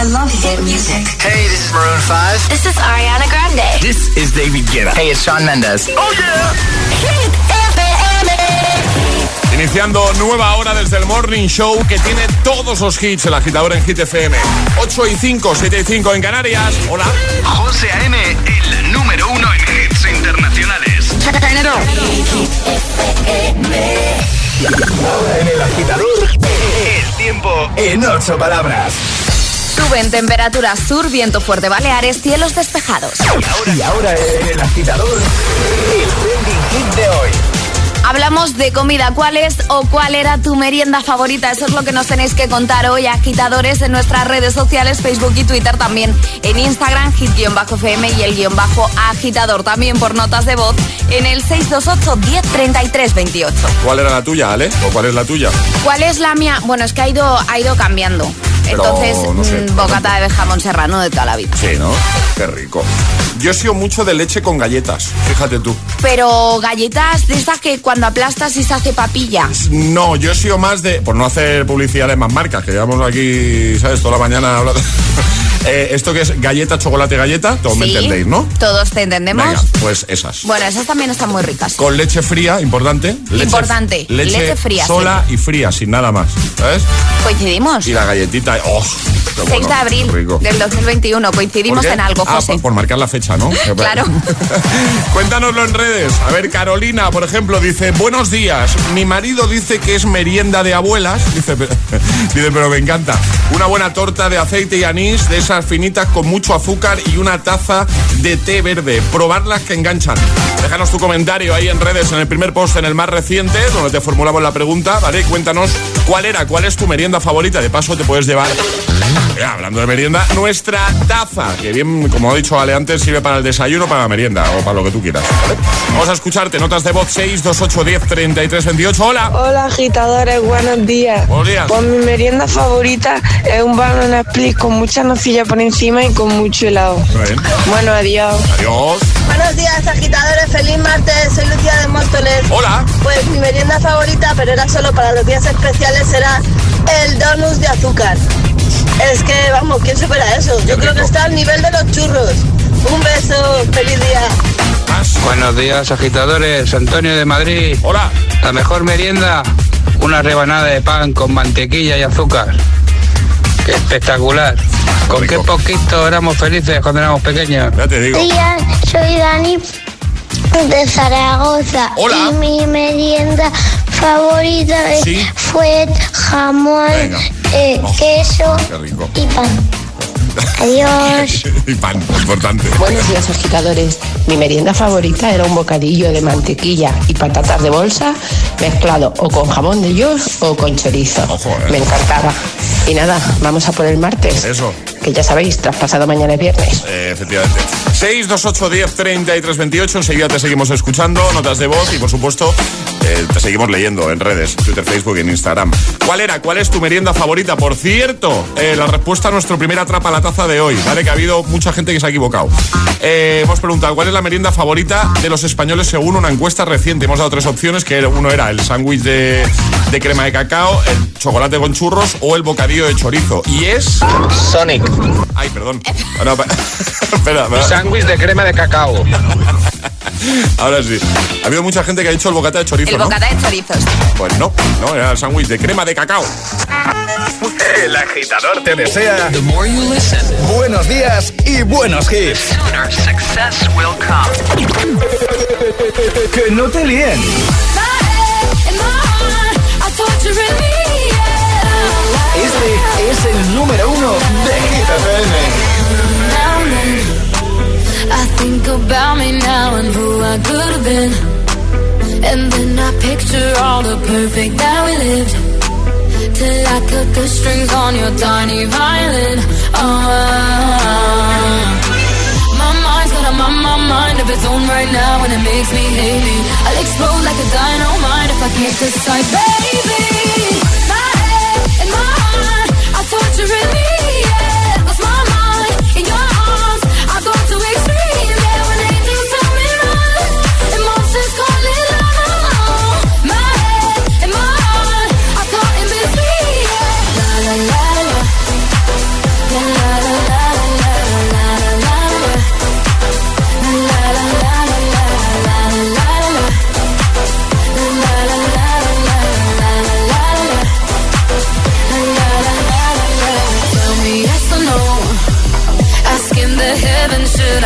I love hit music. Hey, this is Maroon 5. This is Ariana Grande. This is David Guetta. Hey, it's Shawn Mendes. Oh yeah. Hit FM. Iniciando nueva hora desde el Morning Show que tiene todos los hits, el agitador en Hit FM. 8 y 5, 7 y 5 en Canarias. Hola. José A.M., el número uno en hits internacionales. Ahora en el agitador, el tiempo en ocho palabras. Suben temperaturas sur, viento fuerte Baleares, cielos despejados. Y ahora, y ahora en el agitador, el trending hit de hoy. Hablamos de comida. ¿Cuál es o cuál era tu merienda favorita? Eso es lo que nos tenéis que contar hoy, agitadores, en nuestras redes sociales, Facebook y Twitter también. En Instagram, hit-fm y el guion bajo agitador. También por notas de voz en el 628 10 28. ¿Cuál era la tuya, Ale? ¿O cuál es la tuya? ¿Cuál es la mía? Bueno, es que ha ido, ha ido cambiando. Entonces, mm, bocata de jamón serrano de toda la vida. Sí, ¿no? Qué rico. Yo he sido mucho de leche con galletas, fíjate tú. Pero galletas de esas que cuando aplastas y se hace papilla. No, yo he sido más de, por no hacer publicidad de más marcas, que llevamos aquí, ¿sabes? Toda la mañana hablando. Eh, esto que es galleta, chocolate, galleta, todos me entendéis, ¿no? Todos te entendemos. Venga, pues esas. Bueno, esas también están muy ricas. Con leche fría, importante. importante. Leche, fría. Sola y fría, sin nada más. ¿Sabes? Coincidimos. Y la galletita, oh, 6 de abril del 2021. Coincidimos en algo, ah, José. por, marcar la fecha, ¿no? claro. Cuéntanoslo en redes. A ver, Carolina, por ejemplo, dice: Buenos días. Mi marido dice que es merienda de abuelas. Dice, dice pero me encanta. Una buena torta de aceite y anís, de esas finitas con mucho azúcar y una taza de té verde. Probarlas que enganchan. Déjanos tu comentario ahí en redes, en el primer post, en el más reciente, donde te formulamos la pregunta, ¿vale? Cuéntanos cuál era, cuál es tu merienda favorita. De paso, te puedes llevar hablando de merienda, nuestra taza, que bien, como ha dicho Ale antes, sirve para el desayuno, para la merienda o para lo que tú quieras. Vamos a escucharte, notas de voz 6, 2, 8, 10, 33, 28. Hola. Hola, agitadores, buenos días. Buenos días. Pues mi merienda favorita es un banana split con mucha nocilla por encima y con mucho helado. Bueno, adiós. Adiós. Buenos días, agitadores. Feliz martes. Soy Lucía de Móstoles. Hola. Pues mi merienda favorita, pero era solo para los días especiales, será el donut de azúcar. Es que, vamos, ¿quién supera eso? Yo creo que está al nivel de los churros. Un beso, feliz día. Buenos días, agitadores. Antonio de Madrid. Hola. La mejor merienda, una rebanada de pan con mantequilla y azúcar. Espectacular. Con qué poquito éramos felices cuando éramos pequeños. Ya te digo. soy Dani de Zaragoza. Hola. Y mi merienda favorita fue jamón, eh, oh, queso y pan. Adiós. y pan, importante. Buenos días, agitadores. Mi merienda favorita era un bocadillo de mantequilla y patatas de bolsa mezclado o con jamón de york o con chorizo. eh. Me encantaba. Y nada, vamos a por el martes. Eso. Que ya sabéis, traspasado mañana es viernes. Eh, efectivamente. 628 10 33 28. Enseguida te seguimos escuchando, notas de voz y por supuesto eh, te seguimos leyendo en redes, Twitter, Facebook y en Instagram. ¿Cuál era? ¿Cuál es tu merienda favorita? Por cierto, eh, la respuesta a nuestro primer atrapa la taza de hoy, ¿vale? Que ha habido mucha gente que se ha equivocado. Eh, hemos preguntado cuál es la merienda favorita de los españoles según una encuesta reciente. Hemos dado tres opciones, que uno era el sándwich de, de crema de cacao, el chocolate con churros o el bocadillo de chorizo. Y es... Sonic. Ay, perdón. No, espera, espera. Sándwich de crema de cacao. Ahora sí. Ha habido mucha gente que ha dicho el bocata de chorizo, El ¿no? bocata de chorizos. Pues no, no, era el sándwich de crema de cacao. El agitador te desea buenos días y buenos hits. Sooner success will come. que no te líen. Este es el número uno de. I think about me now and who I could have been. And then I picture all the perfect that we lived. Till I cut the strings on your tiny violin. Oh, my mind's got a my, my mind of its own right now, and it makes me hate. I'll explode like a dynamite if I can't decide, baby.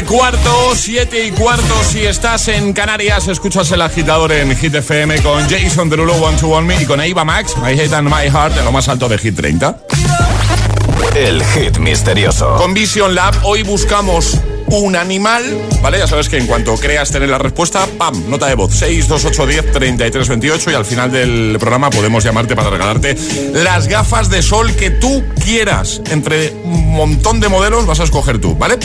Y cuarto, 7 y cuarto. Si estás en Canarias, escuchas el agitador en Hit FM con Jason Derulo, One to One Me y con Eva Max, My Head and My Heart, en lo más alto de Hit 30. El hit misterioso. Con Vision Lab, hoy buscamos un animal, ¿vale? Ya sabes que en cuanto creas tener la respuesta, ¡pam! Nota de voz 62810 3328 y al final del programa podemos llamarte para regalarte las gafas de sol que tú quieras. Entre un montón de modelos vas a escoger tú, ¿vale?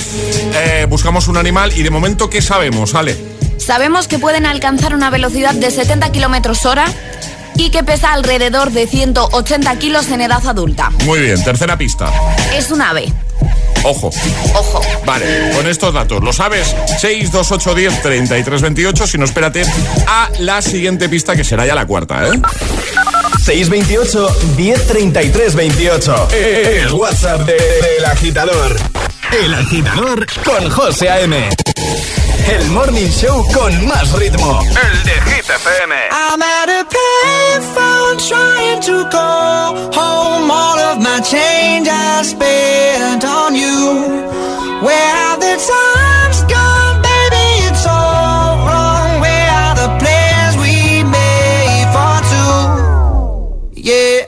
Eh, buscamos un animal y de momento, ¿qué sabemos, Ale? Sabemos que pueden alcanzar una velocidad de 70 kilómetros hora y que pesa alrededor de 180 kilos en edad adulta. Muy bien, tercera pista. Es un ave. Ojo. Ojo. Vale, con estos datos, ¿lo sabes? 62810 3328, si no espérate a la siguiente pista que será ya la cuarta, ¿eh? 628 1033 28. El WhatsApp del agitador. El agitador con José A.M. El morning show con más ritmo. El de Hit FM. I'm at a payphone trying to call home. All of my change I spent on you. Where have the times gone, baby? It's all wrong. Where are the plans we made for two? Yeah,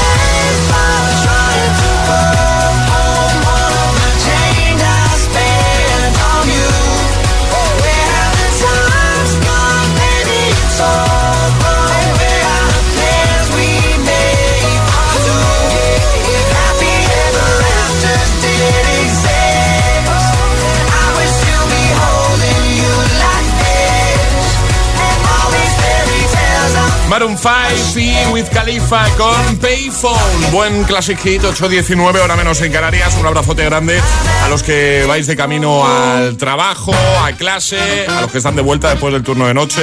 Maroon 5 y With Khalifa con Payphone. Buen classic hit, 8.19, hora menos en Canarias. Un abrazote grande a los que vais de camino al trabajo, a clase, a los que están de vuelta después del turno de noche,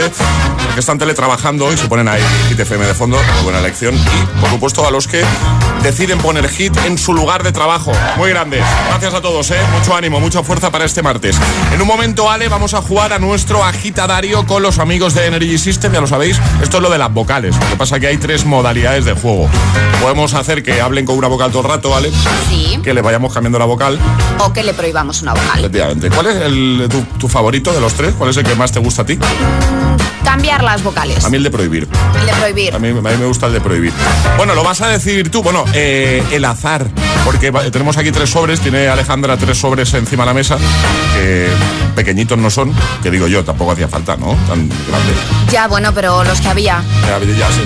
que están teletrabajando y se ponen ahí Hit FM de fondo, muy buena elección. Y, por supuesto, a los que deciden poner Hit en su lugar de trabajo. Muy grandes. Gracias a todos, ¿eh? Mucho ánimo, mucha fuerza para este martes. En un momento, Ale, vamos a jugar a nuestro agitadario con los amigos de Energy System, ya lo sabéis. Esto es lo de las vocales. Lo que pasa es que hay tres modalidades de juego. Podemos hacer que hablen con una vocal todo el rato, Ale. Sí. Que le vayamos cambiando la vocal. O que le prohibamos una vocal. Efectivamente. ¿Cuál es el, tu favorito de los tres? ¿Cuál es el que más te gusta a ti? cambiar las vocales. A mí el de prohibir. De prohibir. A mí, me gusta el de prohibir. Bueno, lo vas a decidir tú. Bueno, eh, el azar. Porque tenemos aquí tres sobres. Tiene Alejandra tres sobres encima de la mesa. Que pequeñitos no son. Que digo yo, tampoco hacía falta, ¿no? Tan grandes. Ya, bueno, pero los que había.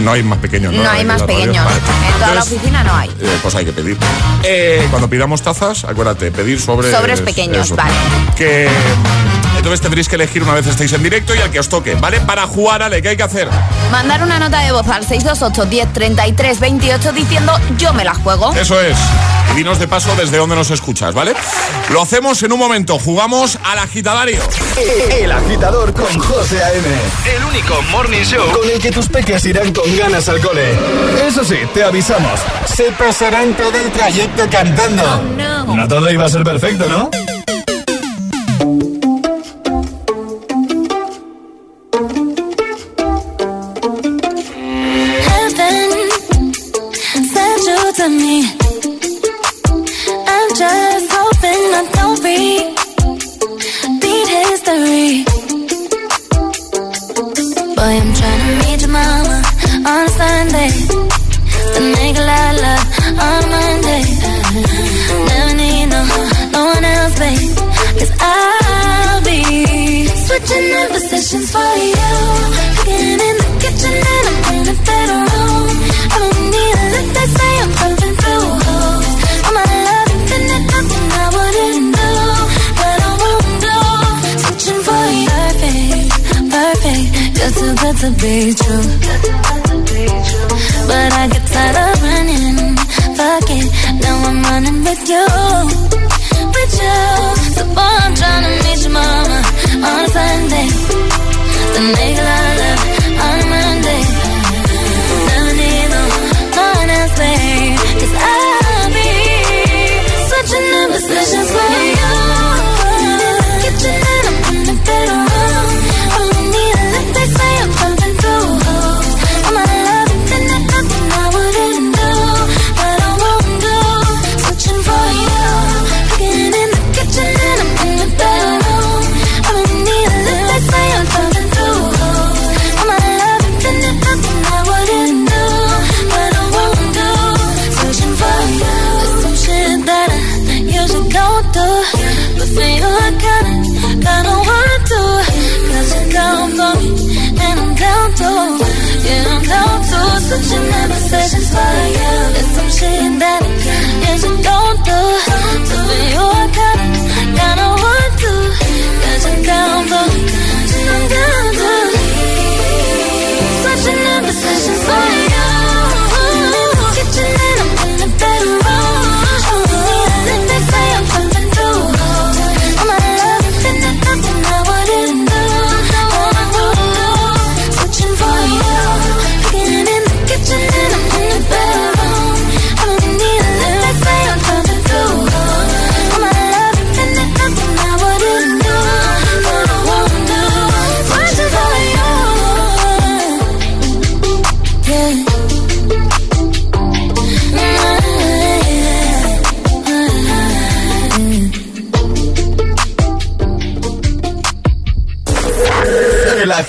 No hay más pequeños. No, no hay más pequeños. En toda la oficina no hay. Eh, pues hay que pedir. Eh, cuando pidamos tazas, acuérdate, pedir sobres. Sobres pequeños, vale. Que entonces tendréis que elegir una vez estéis en directo y al que os toque, ¿vale? Para jugar, Ale, ¿qué hay que hacer? Mandar una nota de voz al 628 10 33 28 diciendo yo me la juego. Eso es. Y dinos de paso desde dónde nos escuchas, ¿vale? Lo hacemos en un momento. Jugamos al agitadario. El, el agitador con José A.M. El único morning show con el que tus peques irán con ganas al cole. Eso sí, te avisamos. Se pasarán todo el trayecto cantando. Oh, no todo iba a ser perfecto, ¿no?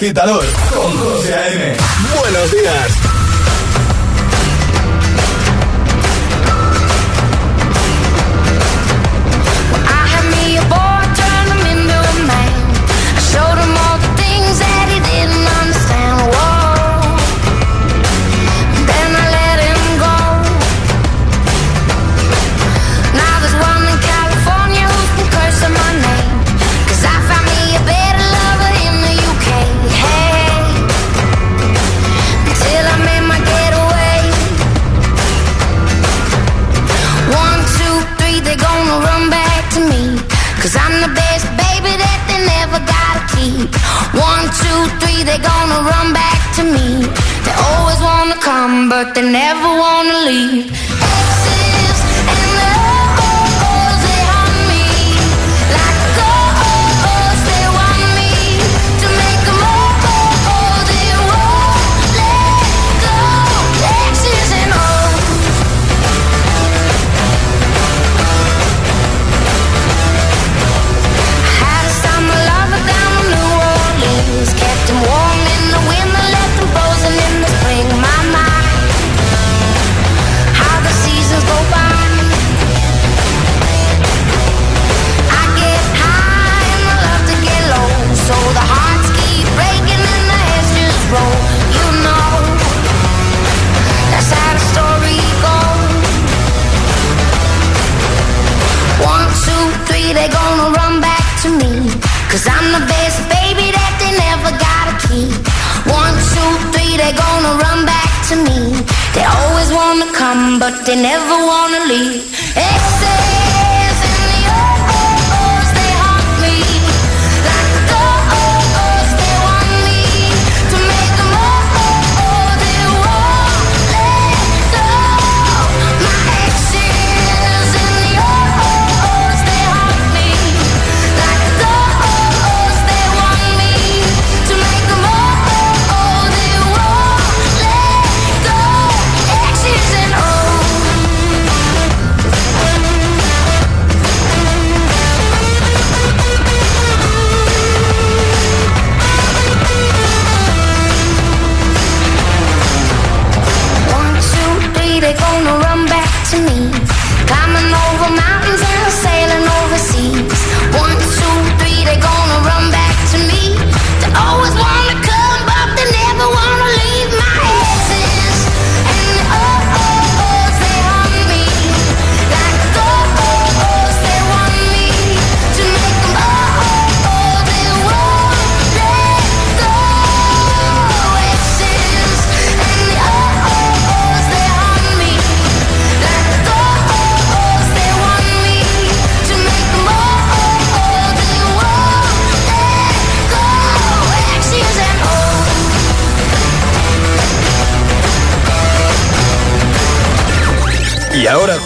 agitador. never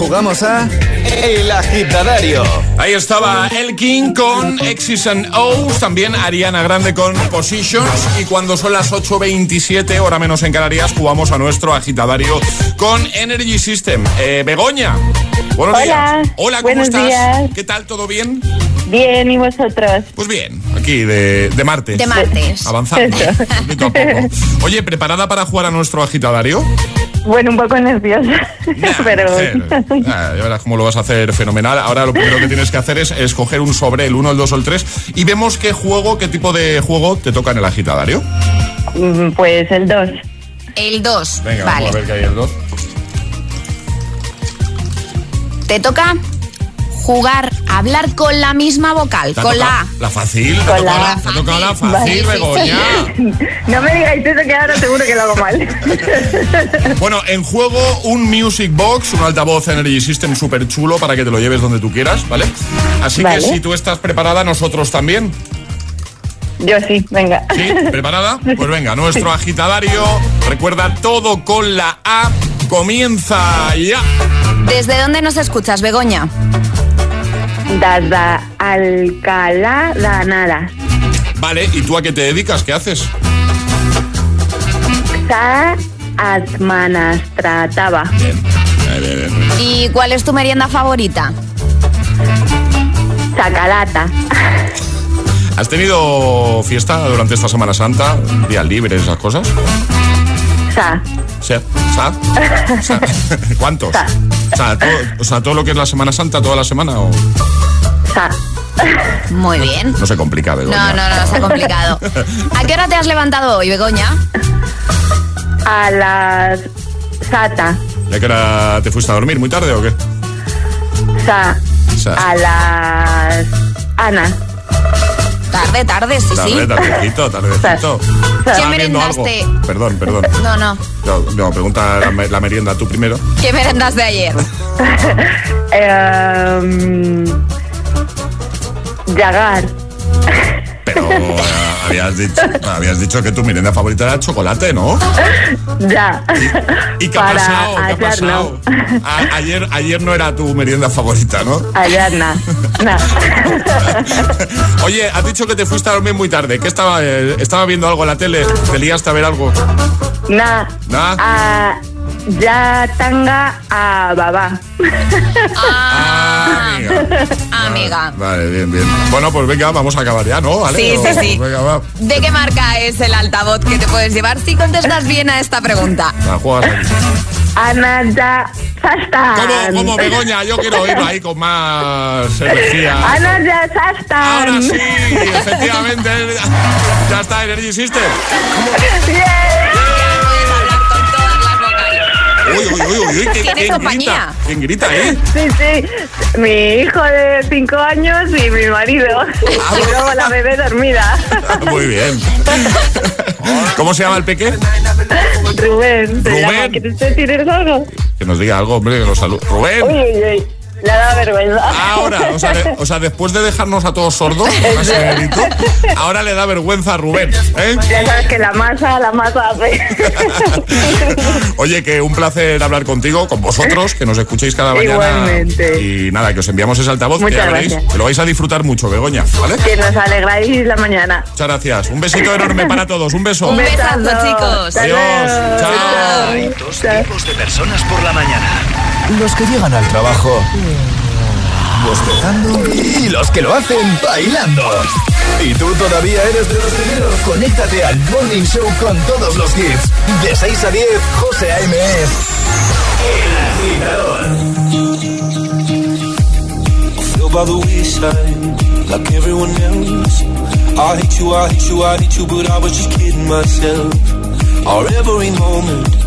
jugamos a El Agitadario. Ahí estaba El King con X's and O's, también Ariana Grande con Positions y cuando son las 8.27, hora menos en Canarias, jugamos a nuestro agitadario con Energy System. Eh, Begoña, buenos Hola. días. Hola, ¿cómo Buenos estás? días. ¿Qué tal? ¿Todo bien? Bien, ¿y vosotros? Pues bien, aquí de, de martes. De martes. Avanzando, a poco. Oye, ¿preparada para jugar a nuestro agitadario? Bueno, un poco nerviosa, pero... Mujer. Ah, ya verás cómo lo vas a hacer fenomenal. Ahora lo primero que tienes que hacer es escoger un sobre, el 1, el 2 o el 3, y vemos qué juego, qué tipo de juego te toca en el agitadario. Mm, Pues el 2. El 2. Venga, vale. vamos a ver qué hay el 2. Te toca jugar, hablar con la misma vocal, con la A. La fácil, te ha Con tocado la la, A. te ha tocado la Fácil. Vale. Begoña. No me digáis eso que ahora seguro que lo hago mal. Bueno, en juego un Music Box, un altavoz Energy System súper chulo para que te lo lleves donde tú quieras, ¿vale? Así Vale. que si tú estás preparada, nosotros también. Yo sí, venga. ¿Sí? ¿Preparada? Pues venga, nuestro agitadario. Recuerda todo con la A. Comienza ya. ¿Desde dónde nos escuchas, Begoña? Dada Alcalá Danada. Vale, ¿y tú a qué te dedicas? ¿Qué haces? Sa Atmanastrataba. Bien. Bien, bien, bien. ¿Y cuál es tu merienda favorita? Sacalata. ¿Has tenido fiesta durante esta Semana Santa? ¿Días libres, esas cosas? Sa. ¿Sa? ¿Sa? ¿Cuántos? Sa. O sea, todo, o sea, todo lo que es la Semana Santa, toda la semana, o Sa. Muy bien. no se complica, Begoña. No, no, no, está complicado. ¿A qué hora te has levantado hoy, Begoña? A las Sata. ¿Ya que hora te fuiste a dormir? ¿Muy tarde o qué? Sa. Sa. A las Ana. Tarde, tarde, sí, sí. Tarde, tardecito, tardecito. ¿Qué merendaste? algo. Perdón, perdón. No, no. No, no, pregunta la, la merienda tú primero. ¿Qué merendas de ayer? Em, Yagar. Pero habías, dicho, habías dicho que tu merienda favorita era el chocolate, ¿no? Ya. ¿Y qué ha pasado? ¿Qué ha ayer pasado? no. A- ayer, ayer no era tu merienda favorita, ¿no? Ayer na. Na. Oye, has dicho que te fuiste a dormir muy tarde. ¿Qué estaba, eh, estaba viendo algo en la tele? ¿Te liaste a ver algo? Na. Na. A ya tanga a baba. Ah, amiga. amiga. Vale, bien, bien. Bueno, pues venga, vamos a acabar ya, ¿no? ¿Vale? Sí, sí, O- sí. Venga, va. ¿De qué marca es el altavoz que te puedes llevar si contestas bien a esta pregunta? Va, juegas aquí. Ana ya sastan. ¿Cómo, cómo, Begoña? Yo quiero oírlo ahí con más energía. Ana ya sastan. Ahora sí, efectivamente. Ya está, Energy System. Bien. Uy, uy, uy, uy, uy. ¿Quién, ¿Tienes quién compañía? grita? ¿Quién grita ahí? Sí, sí. Mi hijo de 5 años y mi marido. Ah, Y luego la bebé dormida. Muy bien. ¿Cómo se llama el peque? Rubén. ¿te Rubén. llama? ¿Quieres decir algo? que nos diga algo, hombre, que nos salude. Rubén. Uy, uy, uy. Le da vergüenza. Ahora, o sea, de- o sea, después de dejarnos a todos sordos, ahora le da vergüenza a Rubén. ¿eh? Ya sabes que la masa, la masa hace. Oye, que un placer hablar contigo, con vosotros, que nos escuchéis cada mañana. Igualmente. Y nada, que os enviamos ese altavoz, que Muchas ya veréis, gracias. que lo vais a disfrutar mucho, Begoña, ¿vale? que nos alegráis la mañana. Muchas gracias. Un besito enorme para todos. Un beso. Un besazo, chicos. Adiós. Chao. Hay dos tipos de personas por la mañana. Los que llegan al trabajo bostezando y los que lo hacen bailando. Y tú todavía eres de los primeros. Conéctate al Morning Show con todos los hits. De 6 a 10, José A.M. by the wayside like everyone else. I hate you, I hate you, I hate you, but I was just kidding myself. Our every moment,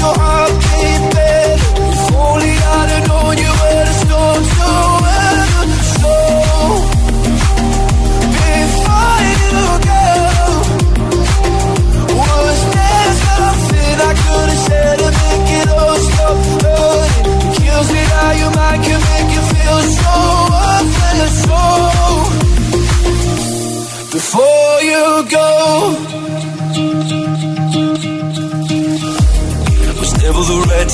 your heart beat better? Only I'd have known you were the storm to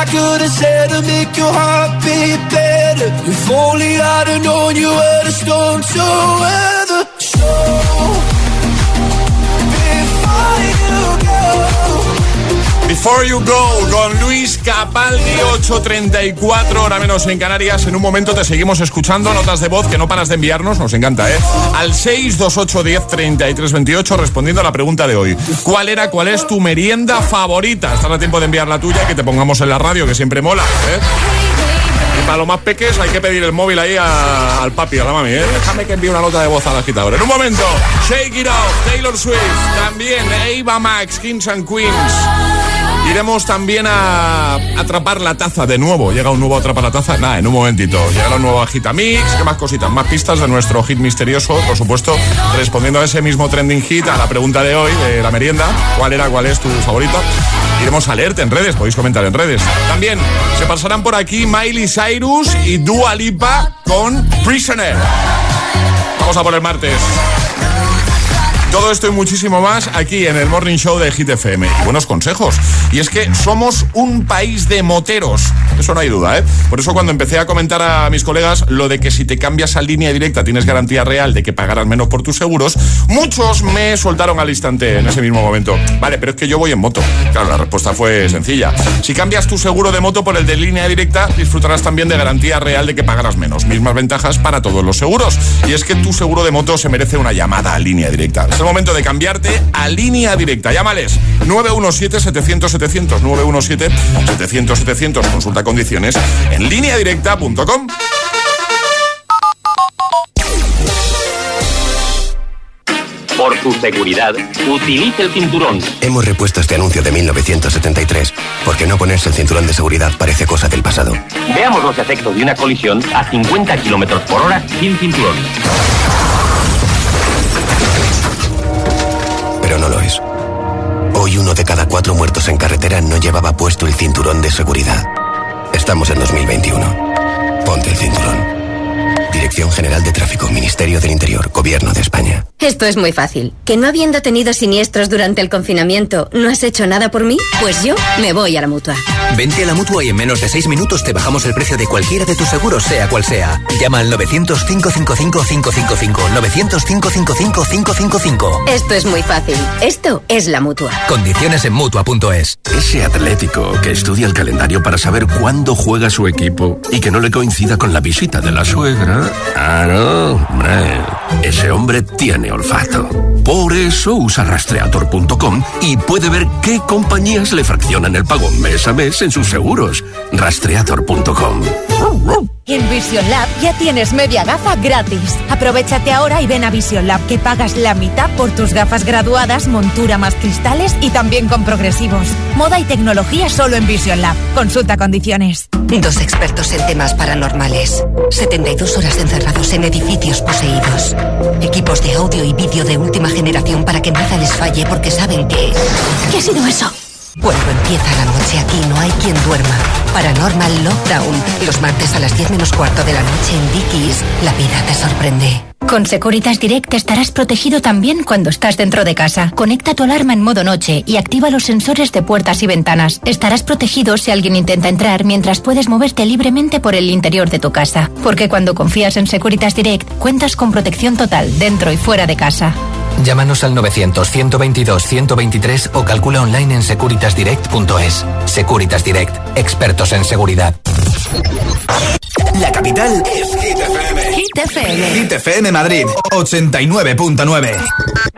I could have said to make your heart beat better? If only I'd have known you were the storm to weather. Before You Go con Luis Capaldi 8.34 hora menos en Canarias. En un momento te seguimos escuchando notas de voz que no paras de enviarnos, nos encanta, ¿eh? Al 628103328 respondiendo a la pregunta de hoy. ¿Cuál era, cuál es tu merienda favorita? Estás a tiempo de enviar la tuya, que te pongamos en la radio, que siempre mola, ¿eh? Y para los más peques hay que pedir el móvil ahí al papi, a la mami, ¿eh? Déjame que envíe una nota de voz al agitador. En un momento, Shake It Off, Taylor Swift, también Ava Max, Kings and Queens. Iremos también a atrapar la taza de nuevo. Llega un nuevo atrapar la taza. Nada, en un momentito. Llega un nuevo Agitamix. ¿Qué más cositas? Más pistas de nuestro hit misterioso. Por supuesto, respondiendo a ese mismo trending hit, a la pregunta de hoy, de la merienda. ¿Cuál era, cuál es tu favorito? Iremos a leerte en redes. Podéis comentar en redes. También se pasarán por aquí Miley Cyrus y Dua Lipa con Prisoner. Vamos a por el martes. Todo esto y muchísimo más aquí en el Morning Show de Hit FM. buenos consejos. Y es que somos un país de moteros. Eso no hay duda, ¿eh? Por eso cuando empecé a comentar a mis colegas lo de que si te cambias a línea directa tienes garantía real de que pagarás menos por tus seguros, muchos me soltaron al instante en ese mismo momento. Vale, pero es que yo voy en moto. Claro, la respuesta fue sencilla. Si cambias tu seguro de moto por el de línea directa, disfrutarás también de garantía real de que pagarás menos. Mismas ventajas para todos los seguros. Y es que tu seguro de moto se merece una llamada a línea directa. Es el momento de cambiarte a línea directa. Llámales 917-700-700. 917-700-700. Consulta condiciones en lineadirecta.com. Por tu seguridad, utilice el cinturón. Hemos repuesto este anuncio de 1973, porque no ponerse el cinturón de seguridad parece cosa del pasado. Veamos los efectos de una colisión a 50 km por hora sin cinturón. Pero no lo es. Hoy uno de cada cuatro muertos en carretera no llevaba puesto el cinturón de seguridad. Estamos en 2021. Ponte el cinturón. Dirección General de Tráfico, Ministerio del Interior, Gobierno de España. Esto es muy fácil. ¿Que no habiendo tenido siniestros durante el confinamiento, no has hecho nada por mí? Pues yo me voy a la mutua. Vente a la mutua y en menos de seis minutos te bajamos el precio de cualquiera de tus seguros, sea cual sea. Llama al 900-555-555. 900-555-555. Esto es muy fácil. Esto es la mutua. Condiciones en mutua.es. Ese atlético que estudia el calendario para saber cuándo juega su equipo y que no le coincida con la visita de la suegra. Ah, no, hombre. Ese hombre tiene olfato. Por eso usa rastreator.com y puede ver qué compañías le fraccionan el pago mes a mes en sus seguros. Rastreator.com. En Vision Lab ya tienes media gafa gratis. Aprovechate ahora y ven a Vision Lab que pagas la mitad por tus gafas graduadas, montura más cristales y también con progresivos. Moda y tecnología solo en Vision Lab. Consulta condiciones. Dos expertos en temas paranormales. 72 horas encerrados en edificios poseídos. Equipos de audio y vídeo de última generación para que nada les falle porque saben que... ¿Qué ha sido eso? Cuando empieza la noche aquí no hay quien duerma. Paranormal Lockdown. Los martes a las 10 menos cuarto de la noche en Dickies. La vida te sorprende. Con Securitas Direct estarás protegido también cuando estás dentro de casa. Conecta tu alarma en modo noche y activa los sensores de puertas y ventanas. Estarás protegido si alguien intenta entrar mientras puedes moverte libremente por el interior de tu casa. Porque cuando confías en Securitas Direct, cuentas con protección total dentro y fuera de casa. Llámanos al 900-122-123 o calcula online en securitasdirect.es. Securitas Direct, expertos en seguridad. La capital es Hit FM. Hit FM. Hit FM Madrid, 89.9.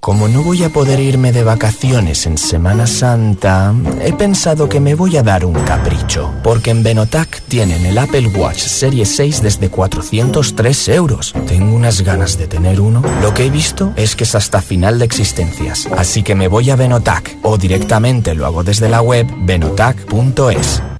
Como no voy a poder irme de vacaciones en Semana Santa, he pensado que me voy a dar un capricho, porque en Benotac tienen el Apple Watch Serie 6 desde 403 euros. Tengo unas ganas de tener uno. Lo que he visto es que es hasta final de existencias, así que me voy a Benotac o directamente lo hago desde la web benotac.es.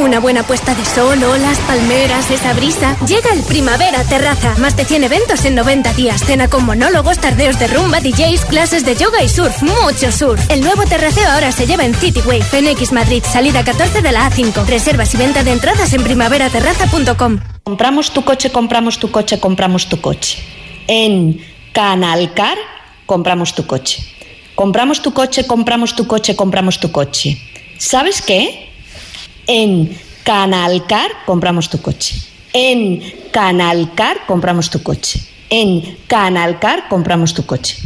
Una buena puesta de sol, olas, palmeras, esa brisa. Llega el Primavera Terraza. Más de 100 eventos en 90 días. Cena con monólogos, tardeos de rumba, DJs, clases de yoga y surf. Mucho surf. El nuevo terraceo ahora se lleva en Cityway, Fenix Madrid, salida 14 de la A5. Reservas y venta de entradas en primaveraterraza.com. Compramos tu coche, compramos tu coche, compramos tu coche. En Canalcar compramos tu coche. Compramos tu coche, compramos tu coche, compramos tu coche. ¿Sabes qué? En Canalcar compramos tu coche. En Canalcar compramos tu coche. En Canalcar compramos tu coche.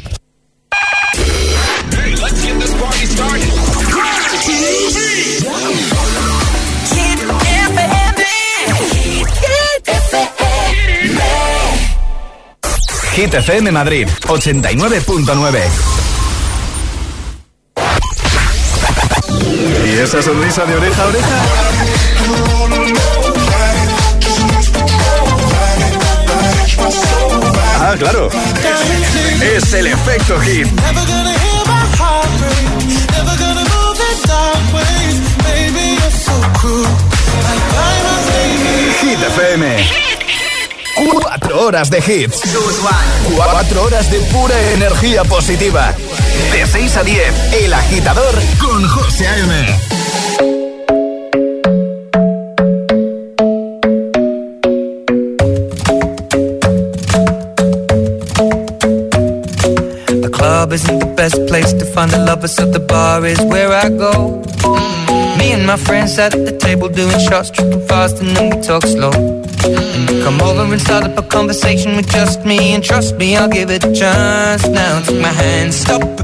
FM Madrid, 89.9. esa sonrisa de oreja a oreja? Ah, claro. Es el efecto hit. Hit FM. Cuatro horas de hits. Cuatro horas de pura energía positiva. De 6 a 10, El Agitador con José A.M. find the lovers, so the bar is where I go. Me and my friends at the table doing shots, tripping fast, and then we talk slow. And come over and start up a conversation with just me, and trust me, I'll give it a chance. Now take my hand, stop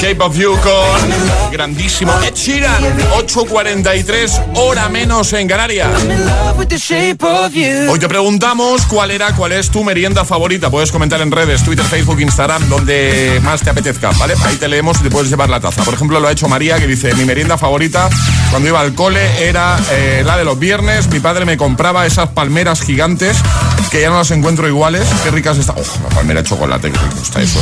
Shape of You con grandísimo Ed Sheeran. 8.43, hora menos en Canarias. Hoy te preguntamos cuál era, cuál es tu merienda favorita. Puedes comentar en redes, Twitter, Facebook, Instagram, donde más te apetezca, ¿vale? Ahí te leemos y te puedes llevar la taza. Por ejemplo, lo ha hecho María, que dice, mi merienda favorita cuando iba al cole era eh, la de los viernes. Mi padre me compraba esas palmeras gigantes que ya no las encuentro iguales. Qué ricas están. Oh, la palmera de chocolate, qué rico está eso.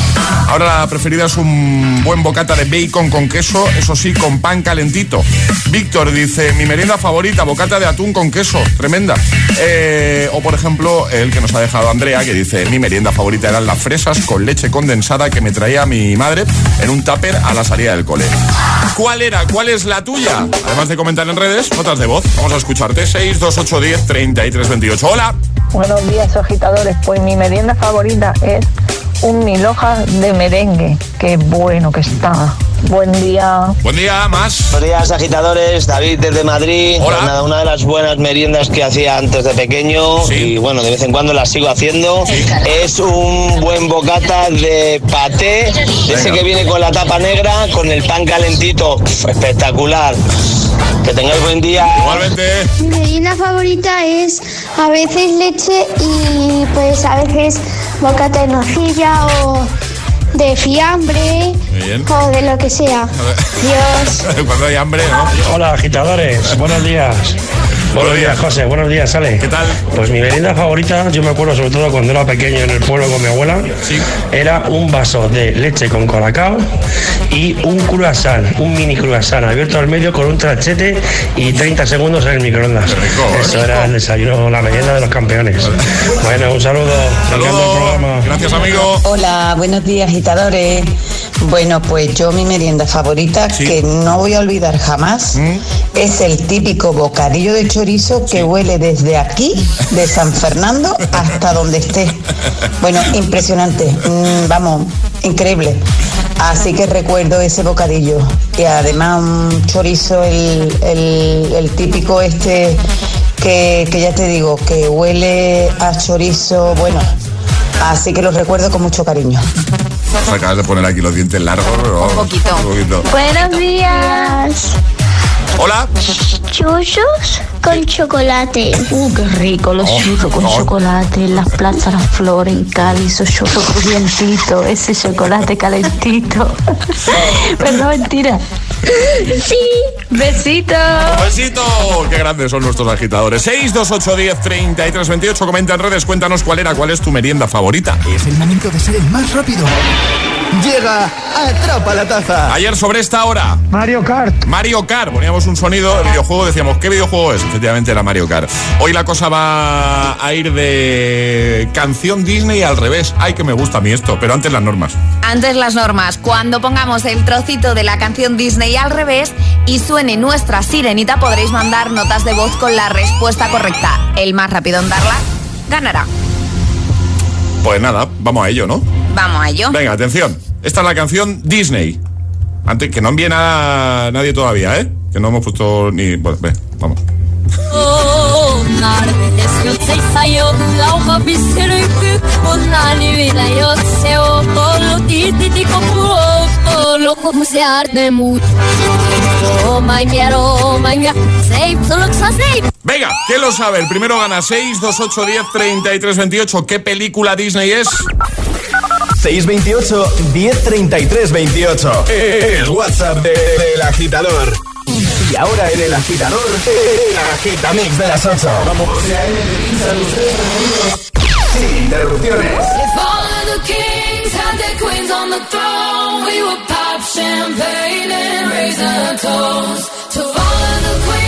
Ahora la preferida es un buen bocata de bacon con queso, eso sí, con pan calentito. Víctor dice, mi merienda favorita, bocata de atún con queso, tremenda. Eh, o por ejemplo, el que nos ha dejado Andrea, que dice, mi merienda favorita eran las fresas con leche condensada que me traía mi madre en un tupper a la salida del cole. ¿Cuál era? ¿Cuál es la tuya? Además de comentar en redes, notas de voz. Vamos a escucharte. 62810 3328. Hola. Buenos días, agitadores. Pues mi merienda favorita es un mil hojas de merengue. Qué bueno que está. Buen día. Buen día, más. Buenos días, agitadores. David desde Madrid. Hola. Pues nada, una de las buenas meriendas que hacía antes de pequeño y bueno, de vez en cuando las sigo haciendo. Es un buen bocata de paté, ese que viene con la tapa negra, con el pan calentito. Espectacular. Que tengáis buen día. Igualmente. Mi merienda favorita es a veces leche y pues a veces bocata de nocilla o de fiambre o de lo que sea. Dios. Cuando hay hambre, ¿no? Hola, agitadores. Buenos días. Buenos días, José. Buenos días, Ale. ¿Qué tal? Pues mi merienda favorita, yo me acuerdo sobre todo cuando era pequeño en el pueblo con mi abuela, era un vaso de leche con colacao y un croissant, un mini croissant abierto al medio con un trachete y 30 segundos en el microondas. Eso era el desayuno, la merienda de los campeones. Bueno, un saludo. Saludos. Gracias, amigo. Hola, buenos días, agitadores. Bueno, pues yo mi merienda favorita, que no voy a olvidar jamás, ¿Mm? es el típico bocadillo de chorizo que huele desde aquí, de San Fernando, hasta donde esté. Bueno, impresionante, mm, vamos, increíble. Así que recuerdo ese bocadillo. Y además un chorizo, el, el- el típico este, que, que ya te digo, que huele a chorizo, bueno. Así que lo recuerdo con mucho cariño. Acabas de poner aquí los dientes largos. Un poquito. Buenos días. Hola. Churros con chocolate. Uh, qué rico, los Oh, churros con oh. chocolate en las plazas Las Flores, en Cádiz, esos churros crujientitos, ese chocolate calentito. Pero no, mentira. Sí. Besitos. Un besito. Qué grandes son nuestros agitadores. 628 10 33 28. Comenta en redes, cuéntanos cuál era, cuál es tu merienda favorita. Es el momento de ser el más rápido. Llega Atrapa la Taza. Ayer sobre esta hora. Mario Kart. Mario Kart. Poníamos un sonido, el videojuego, decíamos, ¿qué videojuego es? Efectivamente era Mario Kart. Hoy la cosa va a ir de canción Disney al revés. Ay, que me gusta a mí esto, pero antes las normas. Antes las normas, cuando pongamos el trocito de la canción Disney al revés y suene nuestra sirenita, podréis mandar notas de voz con la respuesta correcta. El más rápido en darla ganará. Pues nada, vamos a ello, ¿no? Vamos a ello. Venga, atención. Esta es la canción Disney. Antes que no envíe nada nadie todavía, ¿eh? Que no hemos puesto ni. Bueno, ve, vamos. Venga, ¿qué lo sabe? El primero gana 6, 2, 8, 10, 33, 28. ¿Qué película Disney es? 628 1033 28. El WhatsApp de- del agitador. Y ahora en el agitador, el agitamix de las 8. Vamos. Sin interrupciones. If all of the kings had their queens on the throne, we would pop champagne and raise a toast to all of the queens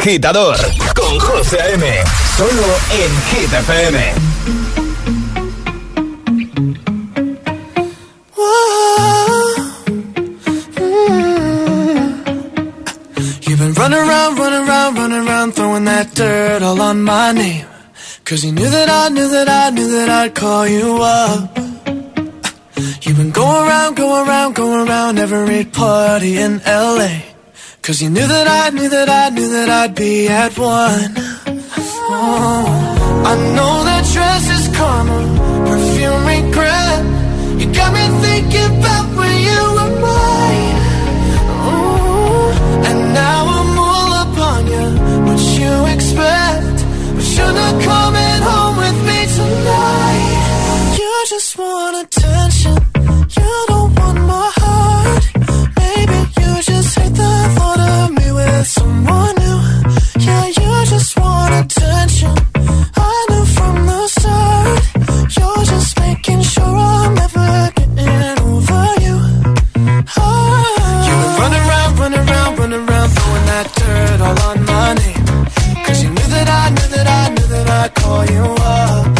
agitador con José A.M. Solo en Hit FM. You've been running around, running around, running around, throwing that dirt all on my name. Cause you knew that I knew that I knew that I'd call you up. You've been going around, going around, going around every party in LA. Cause you knew that I knew that I knew that I'd be at one. Oh, I know that dress is karma, perfume regret. You got me thinking about when you were mine. Oh, and now I'm all up on you. What you expect? But you're not coming home with me tonight. You just want Yeah, you just want attention. I knew from the start. You're just making sure I'm never getting over you. Oh. You running around, running around, running around, throwing that dirt all on my name. Cause you knew that I knew that I knew that I'd call you up.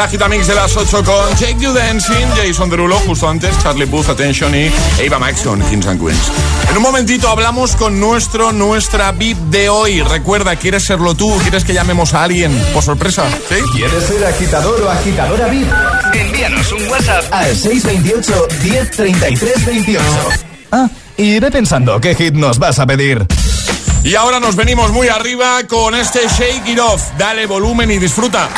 El agitamix de las 8 con Take You Dancing, Jason Derulo, justo antes, Charlie Puth, Attention y Eva Max con Kings and Queens. En un momentito hablamos con nuestro, nuestra VIP de hoy. Recuerda, ¿quieres serlo tú? ¿Quieres que llamemos a alguien por sorpresa? ¿Sí? ¿Quieres ser agitador o agitadora VIP? Envíanos un WhatsApp al 628 1033 28. Ah, y ve pensando qué hit nos vas a pedir. Y ahora nos venimos muy arriba con este Shake It Off. Dale volumen y disfruta.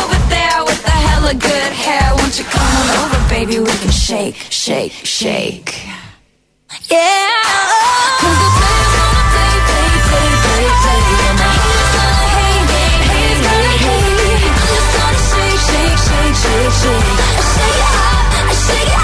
Over there with the hella good hair. Won't you come on over, baby? We can shake, shake, shake. The player's gonna play, play, play, play, play. Gonna hate, hate, hate, hate. I'm just gonna shake, shake, shake, shake, shake. I shake it off, I shake it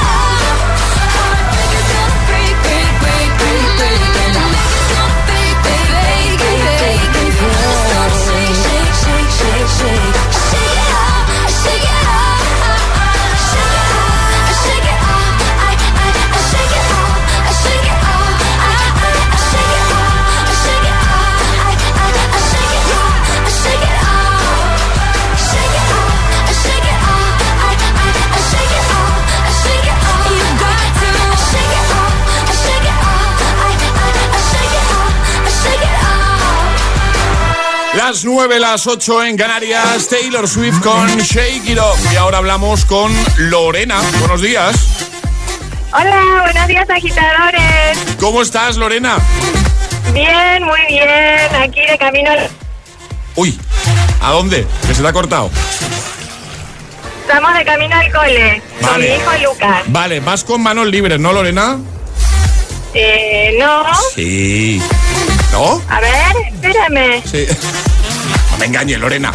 Las 9, las 8 en Canarias, Taylor Swift con Shake It Off. Y ahora hablamos con Lorena. Buenos días. Hola, buenos días agitadores. ¿Cómo estás, Lorena? Bien, muy bien. Aquí de camino. Uy, ¿a dónde? Que se te ha cortado. Estamos de camino al cole. Con mi hijo Lucas. Vale, vas con manos libres, ¿no, Lorena? Eh, no. Sí. ¿No? A ver, espérame. Sí. No me engañes, Lorena.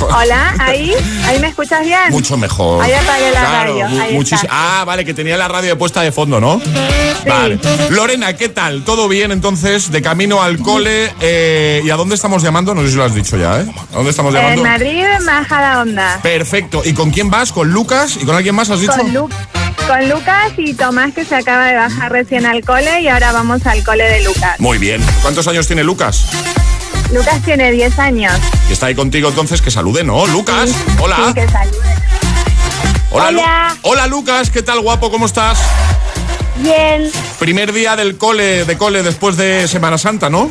Hola, ahí, ahí me escuchas bien. Mucho mejor. Ahí apagué la Claro, radio. ahí está. Ah, vale, que tenía la radio puesta de fondo, ¿no? Vale. Lorena, ¿qué tal? ¿Todo bien entonces? De camino al cole. eh, ¿Y a dónde estamos llamando? No sé si lo has dicho ya, ¿eh? ¿A dónde estamos En llamando? Madrid, Majada Onda. Perfecto. ¿Y con quién vas? ¿Con Lucas? ¿Y con alguien más has dicho? Con, con Lucas y Tomás que se acaba de bajar recién al cole y ahora vamos al cole de Lucas. Muy bien. ¿Cuántos años tiene Lucas? Lucas tiene 10 años. Y está ahí contigo entonces, que salude, ¿no? Lucas, hola. Sí, que salude. Hola, Lu- Hola. hola, Lucas, ¿qué tal, guapo? ¿Cómo estás? Bien. Primer día del cole, de cole después de Semana Santa, ¿no?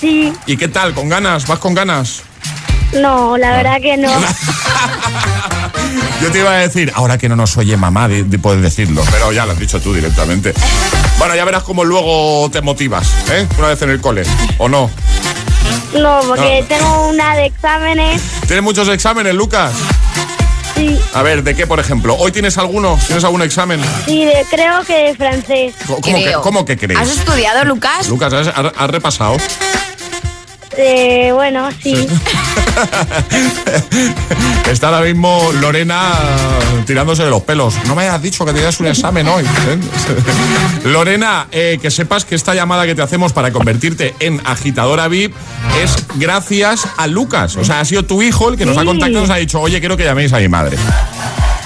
Sí. ¿Y qué tal? ¿Con ganas? ¿Vas con ganas? No, la verdad que no. Yo te iba a decir, ahora que no nos oye mamá, de, de poder decirlo, pero ya lo has dicho tú directamente. Bueno, ya verás cómo luego te motivas, ¿eh? Una vez en el cole, ¿o no? No, porque No. tengo una de exámenes. ¿Tienes muchos exámenes, Lucas? Sí. A ver, ¿de qué, por ejemplo? ¿Hoy tienes alguno? ¿Tienes algún examen? Sí, de- creo que de francés. ¿Cómo, cómo que, Creo. cómo que crees? ¿Has estudiado, Lucas? Lucas, ¿has, has- has repasado? Eh, bueno, sí. Está ahora mismo Lorena tirándose de los pelos. No me hayas dicho que tenías un examen hoy. ¿eh? Lorena, eh, que sepas que esta llamada que te hacemos para convertirte en agitadora VIP es gracias a Lucas. O sea, ha sido tu hijo el que nos ha contactado y nos ha dicho, oye, quiero que llaméis a mi madre.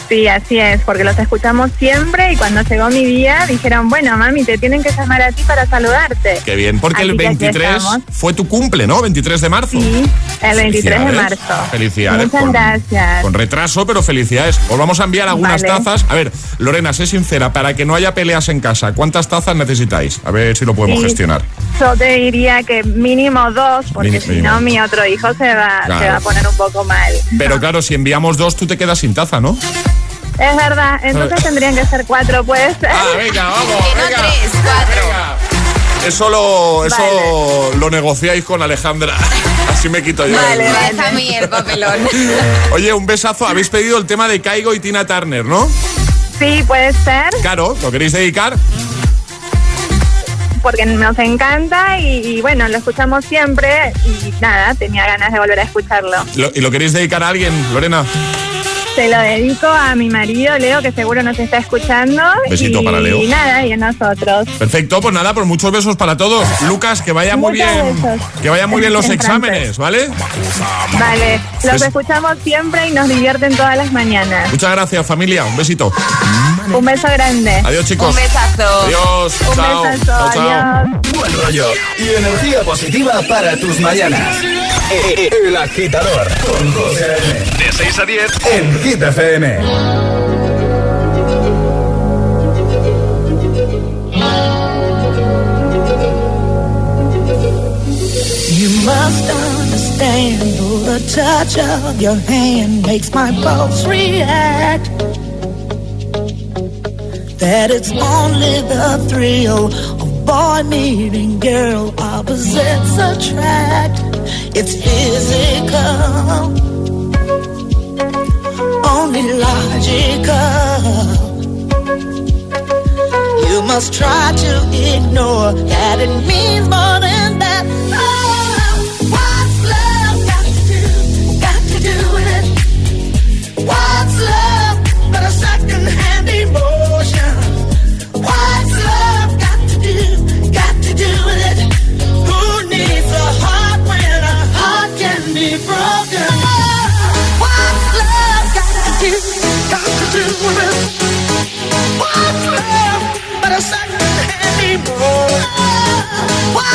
Sí, así es, porque los escuchamos siempre y cuando llegó mi día dijeron, bueno, mami, te tienen que llamar a ti para saludarte. Qué bien, porque el Así que aquí 23 estamos. fue tu cumple, ¿no? 23 de marzo. Sí, el 23 de marzo. Felicidades. Muchas con- gracias. Con retraso, pero felicidades. Os vamos a enviar algunas Vale. tazas. A ver, Lorena, sé sincera, para que no haya peleas en casa, ¿cuántas tazas necesitáis? A ver si lo podemos Sí. gestionar. Yo te diría que mínimo dos, porque si mínimo. no mi otro hijo se va, Claro. se va a poner un poco mal. Pero claro, si enviamos dos, tú te quedas sin taza, ¿no? Es verdad, entonces tendrían que ser cuatro, puede ser. Ah, venga, vamos. Que no venga. tres, cuatro. Eso lo, eso lo negociáis con Alejandra. Así me quito yo. Vale, mí el papelón. Oye, un besazo. Habéis pedido el tema de Caigo y Tina Turner, ¿no? Sí, puede ser, Claro, ¿lo queréis dedicar? porque nos encanta y, y bueno, lo escuchamos siempre y nada, tenía ganas de volver a escucharlo. Lo- ¿Y lo queréis dedicar a alguien, Lorena? Se lo dedico a mi marido Leo, que seguro nos está escuchando. Besito y, para Leo. Y nada, y a nosotros. Perfecto, pues nada, pues muchos besos para todos. Lucas, que vaya muy Muchos bien. besos. Que vaya muy bien los En exámenes, ¿vale? Vale, los Pues- escuchamos siempre y nos divierten todas las mañanas. Muchas gracias, familia. Un besito. Un beso grande. Adiós, chicos. Un besazo. Adiós. Un chao. besazo, Chao, chao. adiós. Buen rollo y energía positiva para tus mañanas. El agitador con José. De 6 a 10. en Hit FM. You must understand the touch of your hand makes my pulse react. That it's only the thrill of boy meeting girl opposites attract. It's physical, only logical. You must try to ignore that it means more than that.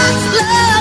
Love